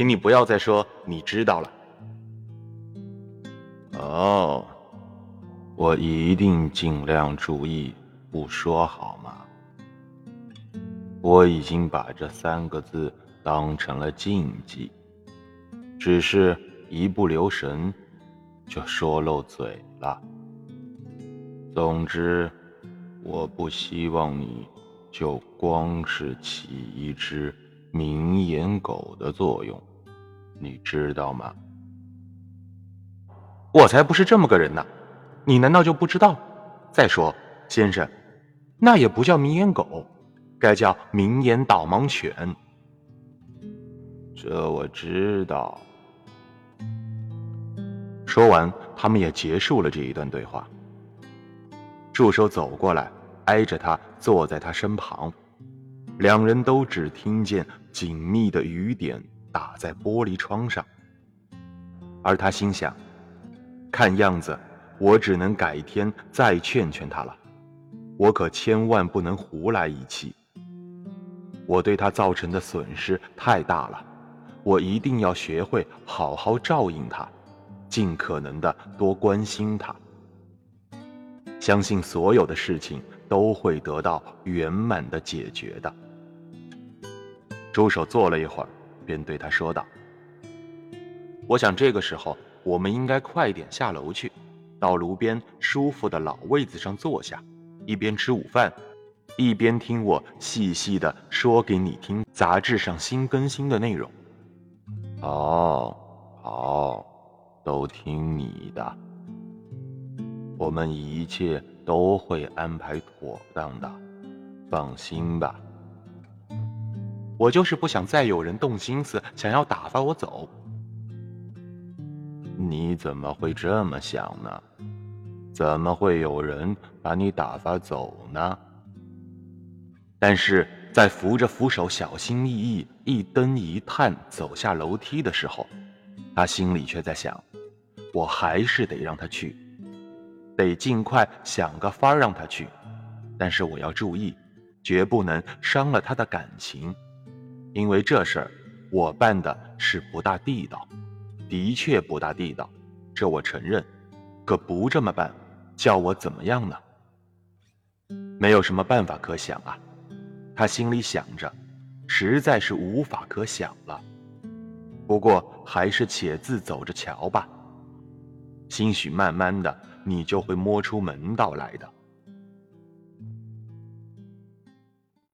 请你不要再说你知道了。哦，我一定尽量注意不说，好吗？我已经把这三个字当成了禁忌，只是一不留神就说漏嘴了。总之，我不希望你就光是起一只明眼狗的作用，你知道吗？我才不是这么个人呢！你难道就不知道？再说，先生，那也不叫明眼狗，该叫明眼导盲犬。这我知道。说完，他们也结束了这一段对话。助手走过来，挨着他坐在他身旁，两人都只听见紧密的雨点打在玻璃窗上，而他心想。看样子，我只能改天再劝劝他了。我可千万不能胡来一气。我对他造成的损失太大了，我一定要学会好好照应他，尽可能的多关心他。相信所有的事情都会得到圆满的解决的。助手坐了一会儿，便对他说道：“我想这个时候。”我们应该快点下楼去，到炉边舒服的老位子上坐下，一边吃午饭，一边听我细细的说给你听杂志上新更新的内容。哦，好，都听你的。我们一切都会安排妥当的，放心吧。我就是不想再有人动心思想要打发我走。你怎么会这么想呢？怎么会有人把你打发走呢？但是在扶着扶手、小心翼翼一蹬一探走下楼梯的时候，他心里却在想：我还是得让他去，得尽快想个法儿让他去。但是我要注意，绝不能伤了他的感情，因为这事儿我办的是不大地道。的确不大地道，这我承认。可不这么办，叫我怎么样呢？没有什么办法可想啊。他心里想着，实在是无法可想了。不过还是且自走着瞧吧。兴许慢慢的，你就会摸出门道来的。